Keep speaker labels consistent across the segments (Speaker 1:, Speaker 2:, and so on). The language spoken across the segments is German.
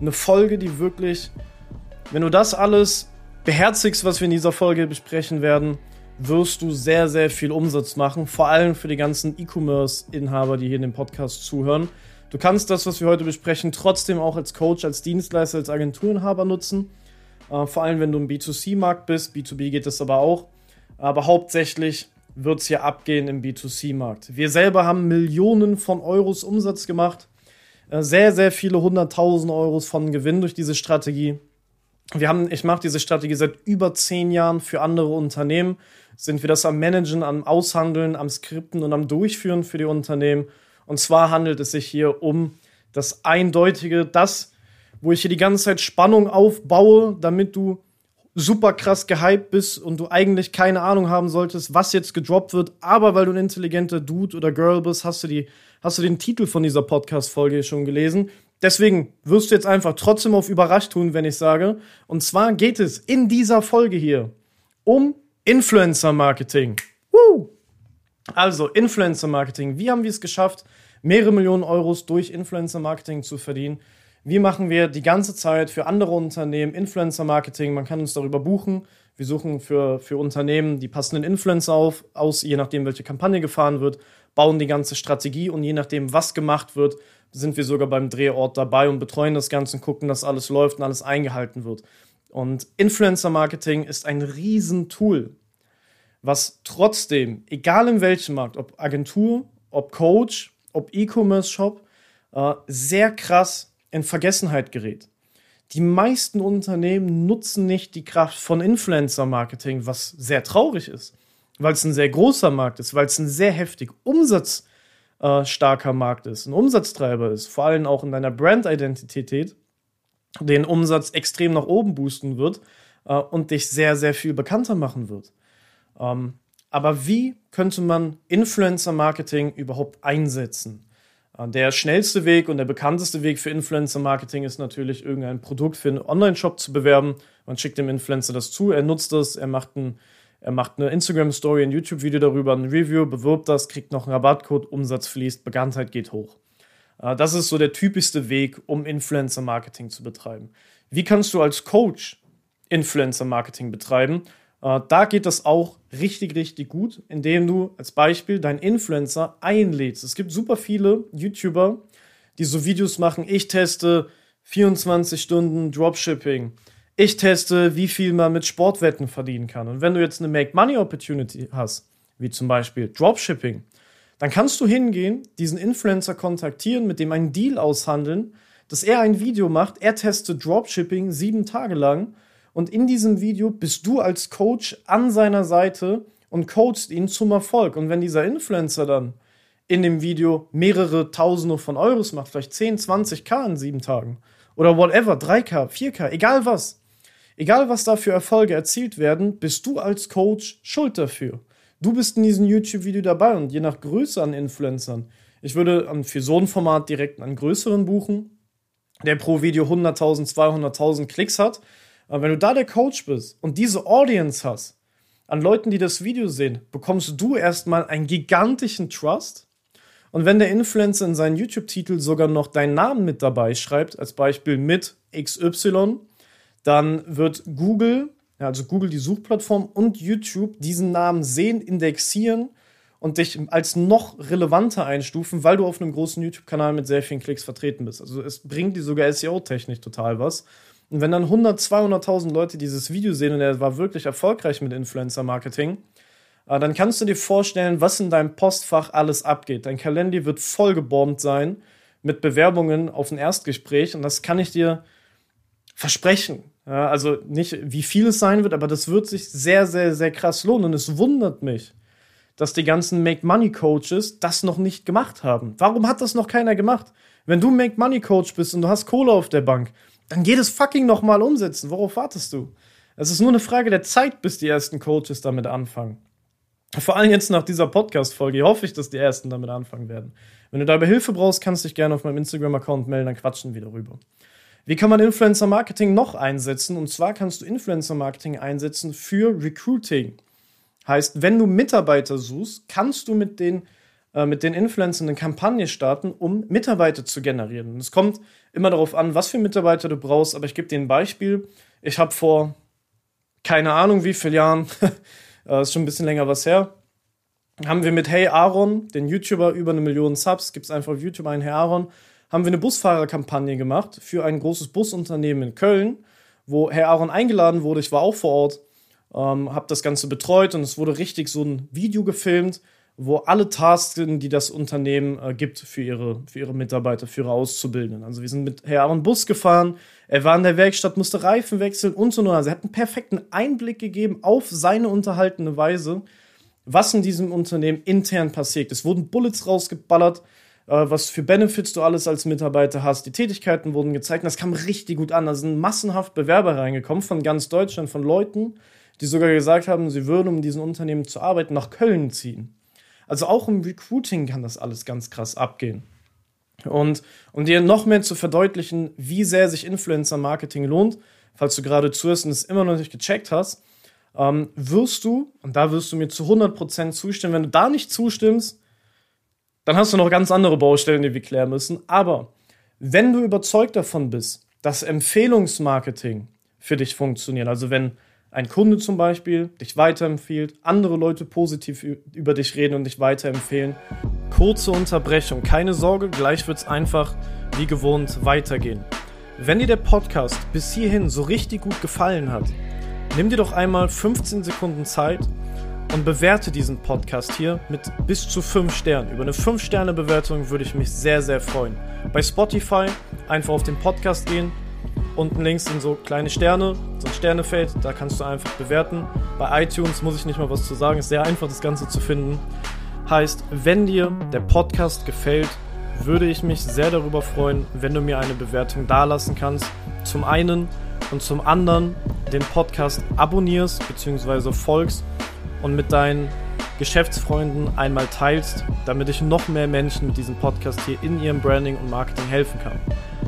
Speaker 1: eine Folge, die wirklich, wenn du das alles beherzigst, was wir in dieser Folge besprechen werden, wirst du sehr, sehr viel Umsatz machen. Vor allem für die ganzen E-Commerce-Inhaber, die hier in dem Podcast zuhören. Du kannst das, was wir heute besprechen, trotzdem auch als Coach, als Dienstleister, als Agenturinhaber nutzen. Äh, vor allem, wenn du im B2C-Markt bist. B2B geht das aber auch. Aber hauptsächlich wird es hier abgehen im B2C-Markt. Wir selber haben Millionen von Euros Umsatz gemacht sehr, sehr viele hunderttausend Euros von Gewinn durch diese Strategie. Wir haben, ich mache diese Strategie seit über zehn Jahren für andere Unternehmen. Sind wir das am Managen, am Aushandeln, am Skripten und am Durchführen für die Unternehmen. Und zwar handelt es sich hier um das Eindeutige, das, wo ich hier die ganze Zeit Spannung aufbaue, damit du super krass gehypt bist und du eigentlich keine Ahnung haben solltest, was jetzt gedroppt wird, aber weil du ein intelligenter Dude oder Girl bist, hast du die hast du den Titel von dieser Podcast-Folge schon gelesen. Deswegen wirst du jetzt einfach trotzdem auf überrascht tun, wenn ich sage. Und zwar geht es in dieser Folge hier um Influencer-Marketing. Also, Influencer-Marketing. Wie haben wir es geschafft, mehrere Millionen Euros durch Influencer-Marketing zu verdienen? Wie machen wir die ganze Zeit für andere Unternehmen Influencer-Marketing? Man kann uns darüber buchen. Wir suchen für, für Unternehmen die passenden Influencer auf, aus, je nachdem, welche Kampagne gefahren wird bauen die ganze Strategie und je nachdem, was gemacht wird, sind wir sogar beim Drehort dabei und betreuen das Ganze und gucken, dass alles läuft und alles eingehalten wird. Und Influencer Marketing ist ein Riesentool, was trotzdem, egal in welchem Markt, ob Agentur, ob Coach, ob E-Commerce Shop, äh, sehr krass in Vergessenheit gerät. Die meisten Unternehmen nutzen nicht die Kraft von Influencer Marketing, was sehr traurig ist weil es ein sehr großer Markt ist, weil es ein sehr heftig umsatzstarker äh, Markt ist, ein Umsatztreiber ist, vor allem auch in deiner Brand-Identität, den Umsatz extrem nach oben boosten wird äh, und dich sehr, sehr viel bekannter machen wird. Ähm, aber wie könnte man Influencer-Marketing überhaupt einsetzen? Äh, der schnellste Weg und der bekannteste Weg für Influencer-Marketing ist natürlich, irgendein Produkt für einen Online-Shop zu bewerben. Man schickt dem Influencer das zu, er nutzt das, er macht ein er macht eine Instagram-Story, ein YouTube-Video darüber, ein Review, bewirbt das, kriegt noch einen Rabattcode, Umsatz fließt, Bekanntheit geht hoch. Äh, das ist so der typischste Weg, um Influencer-Marketing zu betreiben. Wie kannst du als Coach Influencer-Marketing betreiben? Äh, da geht das auch richtig, richtig gut, indem du als Beispiel deinen Influencer einlädst. Es gibt super viele YouTuber, die so Videos machen, ich teste 24 Stunden Dropshipping ich teste, wie viel man mit Sportwetten verdienen kann. Und wenn du jetzt eine Make-Money-Opportunity hast, wie zum Beispiel Dropshipping, dann kannst du hingehen, diesen Influencer kontaktieren, mit dem einen Deal aushandeln, dass er ein Video macht, er testet Dropshipping sieben Tage lang und in diesem Video bist du als Coach an seiner Seite und coachst ihn zum Erfolg. Und wenn dieser Influencer dann in dem Video mehrere Tausende von Euros macht, vielleicht 10, 20k in sieben Tagen oder whatever, 3k, 4k, egal was, Egal, was da für Erfolge erzielt werden, bist du als Coach schuld dafür. Du bist in diesem YouTube-Video dabei und je nach Größe an Influencern. Ich würde für so ein Format direkt einen größeren buchen, der pro Video 100.000, 200.000 Klicks hat. Aber wenn du da der Coach bist und diese Audience hast, an Leuten, die das Video sehen, bekommst du erstmal einen gigantischen Trust. Und wenn der Influencer in seinen YouTube-Titel sogar noch deinen Namen mit dabei schreibt, als Beispiel mit XY, dann wird Google, also Google die Suchplattform und YouTube diesen Namen sehen, indexieren und dich als noch relevanter einstufen, weil du auf einem großen YouTube-Kanal mit sehr vielen Klicks vertreten bist. Also es bringt dir sogar SEO-technisch total was. Und wenn dann 100, 200.000 Leute dieses Video sehen und er war wirklich erfolgreich mit Influencer-Marketing, äh, dann kannst du dir vorstellen, was in deinem Postfach alles abgeht. Dein Kalender wird vollgebombt sein mit Bewerbungen auf ein Erstgespräch und das kann ich dir versprechen. Ja, also nicht, wie viel es sein wird, aber das wird sich sehr, sehr, sehr krass lohnen. Und es wundert mich, dass die ganzen Make-Money-Coaches das noch nicht gemacht haben. Warum hat das noch keiner gemacht? Wenn du Make-Money-Coach bist und du hast Kohle auf der Bank, dann geh das fucking noch mal umsetzen. Worauf wartest du? Es ist nur eine Frage der Zeit, bis die ersten Coaches damit anfangen. Vor allem jetzt nach dieser Podcast-Folge hoffe ich, dass die ersten damit anfangen werden. Wenn du dabei Hilfe brauchst, kannst du dich gerne auf meinem Instagram-Account melden, dann quatschen wir darüber. Wie kann man Influencer-Marketing noch einsetzen? Und zwar kannst du Influencer-Marketing einsetzen für Recruiting. Heißt, wenn du Mitarbeiter suchst, kannst du mit den, äh, mit den Influencern eine Kampagne starten, um Mitarbeiter zu generieren. Und es kommt immer darauf an, was für Mitarbeiter du brauchst, aber ich gebe dir ein Beispiel. Ich habe vor keine Ahnung wie vielen Jahren äh, ist schon ein bisschen länger was her, haben wir mit Hey Aaron, den YouTuber über eine Million Subs, gibt es einfach auf YouTube einen Hey Aaron, haben wir eine Busfahrerkampagne gemacht für ein großes Busunternehmen in Köln, wo Herr Aaron eingeladen wurde. Ich war auch vor Ort, ähm, habe das Ganze betreut und es wurde richtig so ein Video gefilmt, wo alle Tasks die das Unternehmen äh, gibt für ihre, für ihre Mitarbeiter, für ihre Auszubildenden. Also wir sind mit Herr Aaron Bus gefahren, er war in der Werkstatt, musste Reifen wechseln und so weiter. Also er hat einen perfekten Einblick gegeben auf seine unterhaltene Weise, was in diesem Unternehmen intern passiert. Es wurden Bullets rausgeballert, was für Benefits du alles als Mitarbeiter hast. Die Tätigkeiten wurden gezeigt und das kam richtig gut an. Da sind massenhaft Bewerber reingekommen von ganz Deutschland, von Leuten, die sogar gesagt haben, sie würden, um diesen Unternehmen zu arbeiten, nach Köln ziehen. Also auch im Recruiting kann das alles ganz krass abgehen. Und um dir noch mehr zu verdeutlichen, wie sehr sich Influencer-Marketing lohnt, falls du gerade zuhörst und es immer noch nicht gecheckt hast, ähm, wirst du, und da wirst du mir zu 100% zustimmen, wenn du da nicht zustimmst, dann hast du noch ganz andere Baustellen, die wir klären müssen. Aber wenn du überzeugt davon bist, dass Empfehlungsmarketing für dich funktioniert, also wenn ein Kunde zum Beispiel dich weiterempfiehlt, andere Leute positiv über dich reden und dich weiterempfehlen. Kurze Unterbrechung, keine Sorge, gleich wird es einfach wie gewohnt weitergehen. Wenn dir der Podcast bis hierhin so richtig gut gefallen hat, nimm dir doch einmal 15 Sekunden Zeit und bewerte diesen Podcast hier mit bis zu 5 Sternen. Über eine 5-Sterne-Bewertung würde ich mich sehr, sehr freuen. Bei Spotify einfach auf den Podcast gehen, Unten links sind so kleine Sterne, so ein Sternefeld, da kannst du einfach bewerten. Bei iTunes muss ich nicht mal was zu sagen, ist sehr einfach das Ganze zu finden. Heißt, wenn dir der Podcast gefällt, würde ich mich sehr darüber freuen, wenn du mir eine Bewertung dalassen kannst. Zum einen und zum anderen den Podcast abonnierst bzw. folgst und mit deinen Geschäftsfreunden einmal teilst, damit ich noch mehr Menschen mit diesem Podcast hier in ihrem Branding und Marketing helfen kann.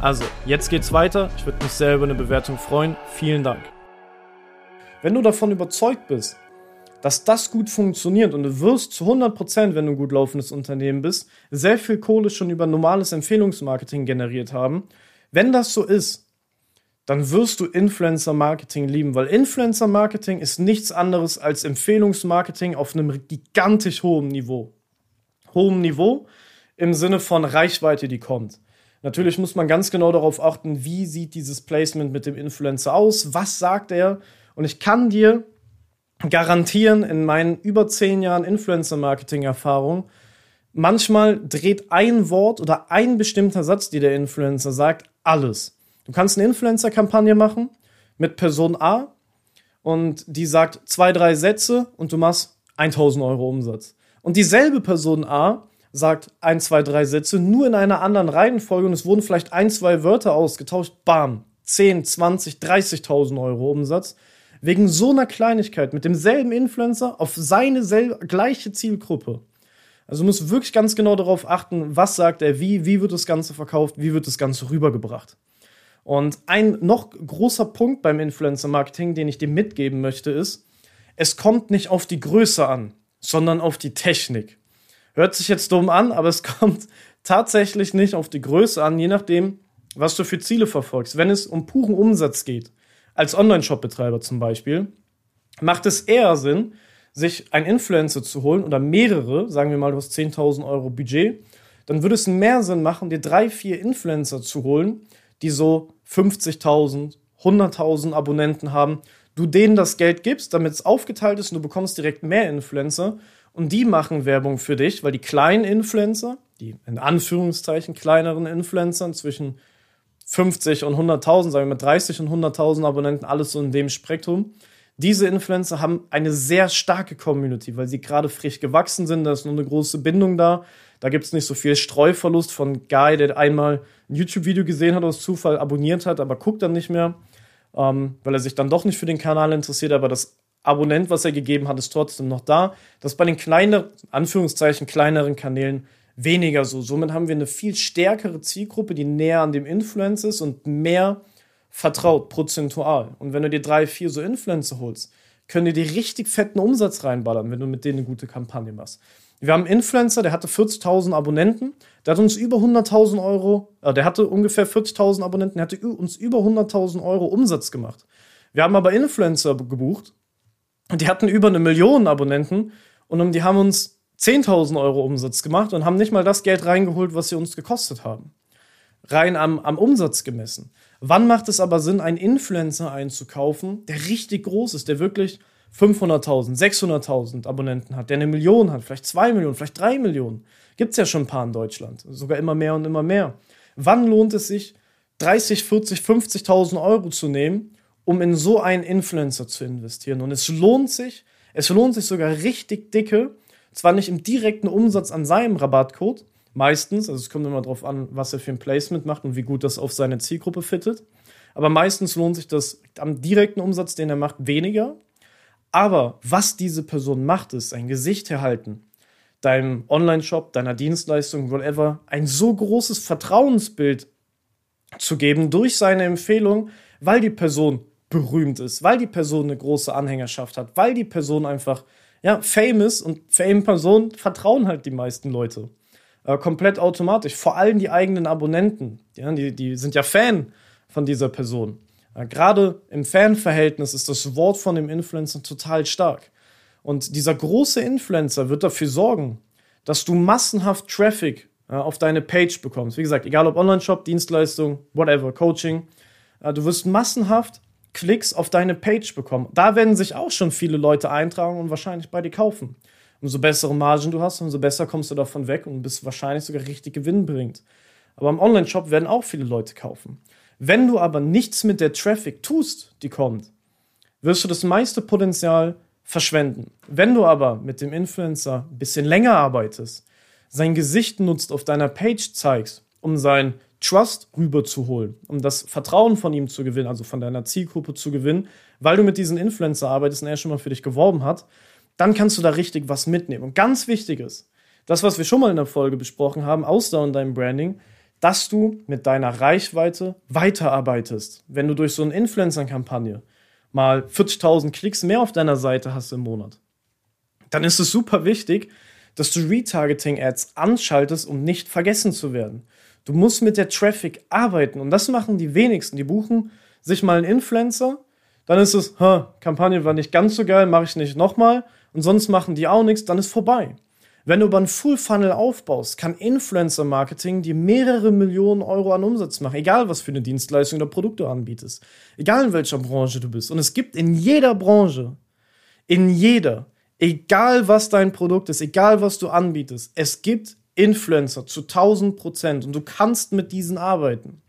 Speaker 1: Also, jetzt geht's weiter. Ich würde mich sehr über eine Bewertung freuen. Vielen Dank. Wenn du davon überzeugt bist, dass das gut funktioniert und du wirst zu 100%, wenn du ein gut laufendes Unternehmen bist, sehr viel Kohle schon über normales Empfehlungsmarketing generiert haben. Wenn das so ist, dann wirst du Influencer-Marketing lieben, weil Influencer-Marketing ist nichts anderes als Empfehlungsmarketing auf einem gigantisch hohen Niveau. Hohem Niveau im Sinne von Reichweite, die kommt. Natürlich muss man ganz genau darauf achten, wie sieht dieses Placement mit dem Influencer aus, was sagt er. Und ich kann dir garantieren, in meinen über zehn Jahren Influencer-Marketing-Erfahrung, manchmal dreht ein Wort oder ein bestimmter Satz, die der Influencer sagt, alles. Du kannst eine Influencer-Kampagne machen mit Person A und die sagt zwei, drei Sätze und du machst 1000 Euro Umsatz. Und dieselbe Person A sagt ein, zwei, drei Sätze, nur in einer anderen Reihenfolge und es wurden vielleicht ein, zwei Wörter ausgetauscht, bam, 10, 20, 30.000 Euro Umsatz. Wegen so einer Kleinigkeit mit demselben Influencer auf seine gleiche Zielgruppe. Also muss wirklich ganz genau darauf achten, was sagt er wie, wie wird das Ganze verkauft, wie wird das Ganze rübergebracht. Und ein noch großer Punkt beim Influencer-Marketing, den ich dir mitgeben möchte, ist, es kommt nicht auf die Größe an, sondern auf die Technik. Hört sich jetzt dumm an, aber es kommt tatsächlich nicht auf die Größe an, je nachdem, was du für Ziele verfolgst. Wenn es um puren Umsatz geht, als Online-Shop-Betreiber zum Beispiel, macht es eher Sinn, sich einen Influencer zu holen oder mehrere, sagen wir mal, du hast 10.000 Euro Budget, dann würde es mehr Sinn machen, dir drei, vier Influencer zu holen, die so 50.000, 100.000 Abonnenten haben. du denen das Geld gibst, damit es aufgeteilt ist und du bekommst direkt mehr Influencer und die machen Werbung für dich, weil die kleinen Influencer, die in Anführungszeichen kleineren Influencer zwischen 50 und 100.000, sagen wir mit 30 und 100.000 Abonnenten, alles so in dem Spektrum. Diese Influencer haben eine sehr starke Community, weil sie gerade frisch gewachsen sind, da ist nur eine große Bindung da. Da gibt es nicht so viel Streuverlust von Guy, der einmal ein YouTube-Video gesehen hat, aus Zufall abonniert hat, aber guckt dann nicht mehr, ähm, weil er sich dann doch nicht für den Kanal interessiert, aber das Abonnent, was er gegeben hat, ist trotzdem noch da. Das ist bei den kleineren, Anführungszeichen, kleineren Kanälen weniger so. Somit haben wir eine viel stärkere Zielgruppe, die näher an dem Influencer ist und mehr vertraut, prozentual. Und wenn du dir drei, vier so Influencer holst, können die dir richtig fetten Umsatz reinballern, wenn du mit denen eine gute Kampagne machst. Wir haben einen Influencer, der hatte 40.000 Abonnenten, der hat uns über 100.000 Euro, äh, der hatte ungefähr 40.000 Abonnenten, der hatte uns über 100.000 Euro Umsatz gemacht. Wir haben aber Influencer gebucht, und die hatten über eine Million Abonnenten und die haben uns 10.000 Euro Umsatz gemacht und haben nicht mal das Geld reingeholt, was sie uns gekostet haben. Rein am, am Umsatz gemessen. Wann macht es aber Sinn, einen Influencer einzukaufen, der richtig groß ist, der wirklich 500.000, 600.000 Abonnenten hat, der eine Million hat, vielleicht zwei Millionen, vielleicht drei Millionen. Gibt es ja schon ein paar in Deutschland, sogar immer mehr und immer mehr. Wann lohnt es sich, 30, 40, 50.000 Euro zu nehmen, um in so einen Influencer zu investieren? Und es lohnt sich, es lohnt sich sogar richtig dicke, zwar nicht im direkten Umsatz an seinem Rabattcode, meistens, also es kommt immer darauf an, was er für ein Placement macht und wie gut das auf seine Zielgruppe fittet, aber meistens lohnt sich das am direkten Umsatz, den er macht, weniger. Aber was diese Person macht, ist ein Gesicht erhalten, deinem Online-Shop, deiner Dienstleistung, whatever, ein so großes Vertrauensbild zu geben durch seine Empfehlung, weil die Person berühmt ist, weil die Person eine große Anhängerschaft hat, weil die Person einfach ja, famous und fame-Personen vertrauen halt die meisten Leute. Äh, komplett automatisch. Vor allem die eigenen Abonnenten. Ja, die, die sind ja Fan von dieser Person. Äh, Gerade im Fanverhältnis ist das Wort von dem Influencer total stark. Und dieser große Influencer wird dafür sorgen, dass du massenhaft Traffic äh, auf deine Page bekommst. Wie gesagt, egal ob Online-Shop, Dienstleistung, whatever, Coaching. Äh, du wirst massenhaft Klicks auf deine Page bekommen. Da werden sich auch schon viele Leute eintragen und wahrscheinlich bei dir kaufen. Umso bessere Margen du hast, umso besser kommst du davon weg und bist wahrscheinlich sogar richtig gewinnbringend. Aber im Online-Shop werden auch viele Leute kaufen. Wenn du aber nichts mit der Traffic tust, die kommt, wirst du das meiste Potenzial verschwenden. Wenn du aber mit dem Influencer ein bisschen länger arbeitest, sein Gesicht nutzt, auf deiner Page zeigst, um sein Trust rüberzuholen, um das Vertrauen von ihm zu gewinnen, also von deiner Zielgruppe zu gewinnen, weil du mit diesen Influencer arbeitest und er schon mal für dich geworben hat, dann kannst du da richtig was mitnehmen. Und ganz wichtig ist, das, was wir schon mal in der Folge besprochen haben, Ausdauer in deinem Branding, dass du mit deiner Reichweite weiterarbeitest. Wenn du durch so eine Influencer-Kampagne mal 40.000 Klicks mehr auf deiner Seite hast im Monat, dann ist es super wichtig, dass du Retargeting-Ads anschaltest, um nicht vergessen zu werden. Du musst mit der Traffic arbeiten und das machen die wenigsten. Die buchen sich mal einen Influencer, dann ist es, Kampagne war nicht ganz so geil, mache ich nicht nochmal und sonst machen die auch nichts, dann ist vorbei. Wenn du über einen Full Funnel aufbaust, kann Influencer Marketing dir mehrere Millionen Euro an Umsatz machen, egal was für eine Dienstleistung oder Produkt du anbietest, egal in welcher Branche du bist. Und es gibt in jeder Branche, in jeder, egal was dein Produkt ist, egal was du anbietest, es gibt Influencer zu 1000 Prozent und du kannst mit diesen arbeiten.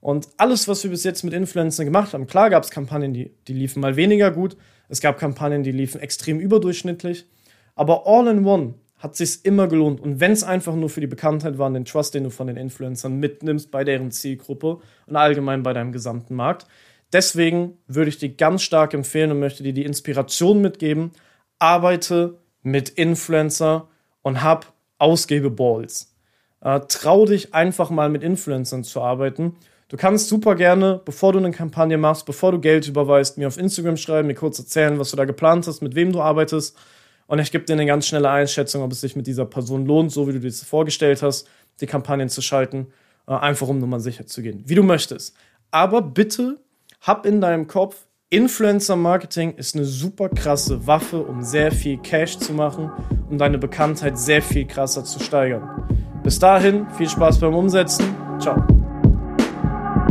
Speaker 1: Und alles, was wir bis jetzt mit Influencern gemacht haben, klar gab es Kampagnen, die, die liefen mal weniger gut, es gab Kampagnen, die liefen extrem überdurchschnittlich, aber all in one hat sich immer gelohnt. Und wenn es einfach nur für die Bekanntheit war den Trust, den du von den Influencern mitnimmst bei deren Zielgruppe und allgemein bei deinem gesamten Markt. Deswegen würde ich dir ganz stark empfehlen und möchte dir die Inspiration mitgeben, arbeite mit Influencer und hab Ausgebeballs. Äh, trau dich einfach mal mit Influencern zu arbeiten. Du kannst super gerne, bevor du eine Kampagne machst, bevor du Geld überweist, mir auf Instagram schreiben, mir kurz erzählen, was du da geplant hast, mit wem du arbeitest. Und ich gebe dir eine ganz schnelle Einschätzung, ob es sich mit dieser Person lohnt, so wie du dir das vorgestellt hast, die Kampagnen zu schalten, äh, einfach um Nummer sicher zu gehen. Wie du möchtest. Aber bitte hab in deinem Kopf, Influencer Marketing ist eine super krasse Waffe, um sehr viel Cash zu machen, um deine Bekanntheit sehr viel krasser zu steigern. Bis dahin, viel Spaß beim Umsetzen. Ciao.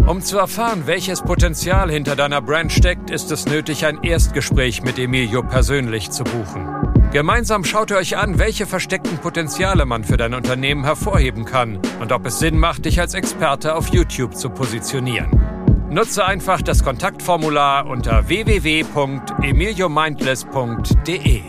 Speaker 2: Um zu erfahren, welches Potenzial hinter deiner Brand steckt, ist es nötig, ein Erstgespräch mit Emilio persönlich zu buchen. Gemeinsam schaut ihr euch an, welche versteckten Potenziale man für dein Unternehmen hervorheben kann und ob es Sinn macht, dich als Experte auf YouTube zu positionieren. Nutze einfach das Kontaktformular unter www.emiliomindless.de.